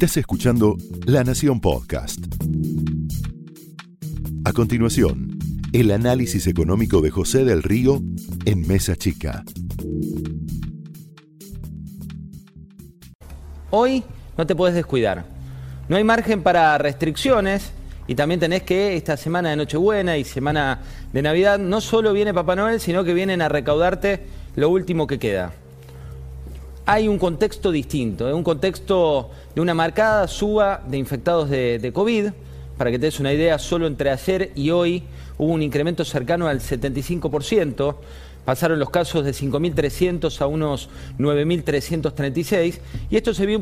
Estás escuchando La Nación Podcast. A continuación, el análisis económico de José del Río en Mesa Chica. Hoy no te puedes descuidar. No hay margen para restricciones y también tenés que esta semana de Nochebuena y semana de Navidad no solo viene Papá Noel, sino que vienen a recaudarte lo último que queda. Hay un contexto distinto, un contexto de una marcada suba de infectados de, de COVID. Para que te des una idea, solo entre ayer y hoy hubo un incremento cercano al 75%. Pasaron los casos de 5.300 a unos 9.336 y esto se vio